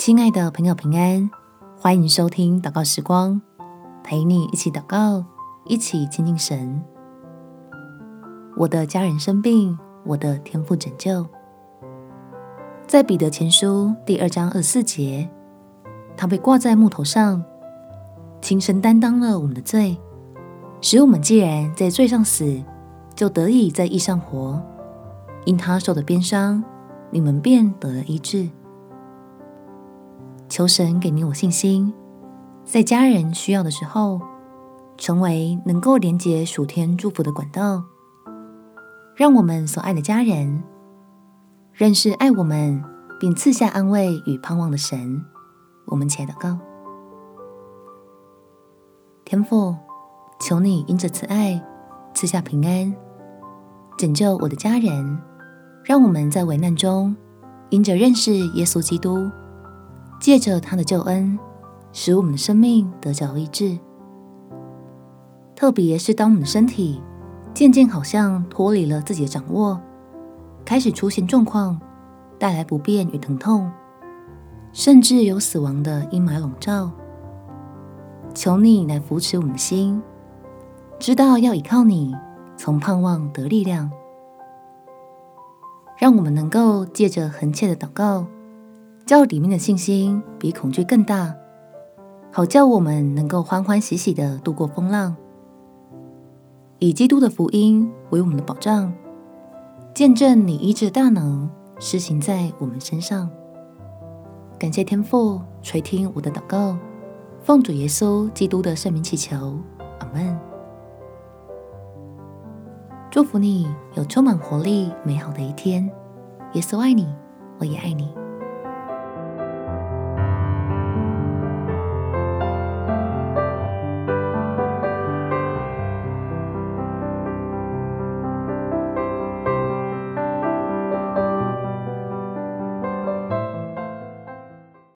亲爱的朋友，平安，欢迎收听祷告时光，陪你一起祷告，一起亲近神。我的家人生病，我的天父拯救。在彼得前书第二章二十四节，他被挂在木头上，亲身担当了我们的罪，使我们既然在罪上死，就得以在义上活。因他受的鞭伤，你们便得了医治。求神给你我信心，在家人需要的时候，成为能够连接属天祝福的管道，让我们所爱的家人认识爱我们并赐下安慰与盼望的神。我们且祷告：天父，求你因着慈爱赐下平安，拯救我的家人。让我们在危难中，因着认识耶稣基督，借着他的救恩，使我们的生命得着医治。特别是当我们的身体渐渐好像脱离了自己的掌握，开始出现状况，带来不便与疼痛，甚至有死亡的阴霾笼罩，求你来扶持我们的心，知道要依靠你，从盼望得力量。让我们能够借着恒切的祷告，叫里面的信心比恐惧更大，好叫我们能够欢欢喜喜的度过风浪，以基督的福音为我们的保障，见证你医治大能施行在我们身上。感谢天父垂听我的祷告，奉主耶稣基督的圣名祈求，阿门。祝福你有充满活力、美好的一天。耶稣爱你，我也爱你。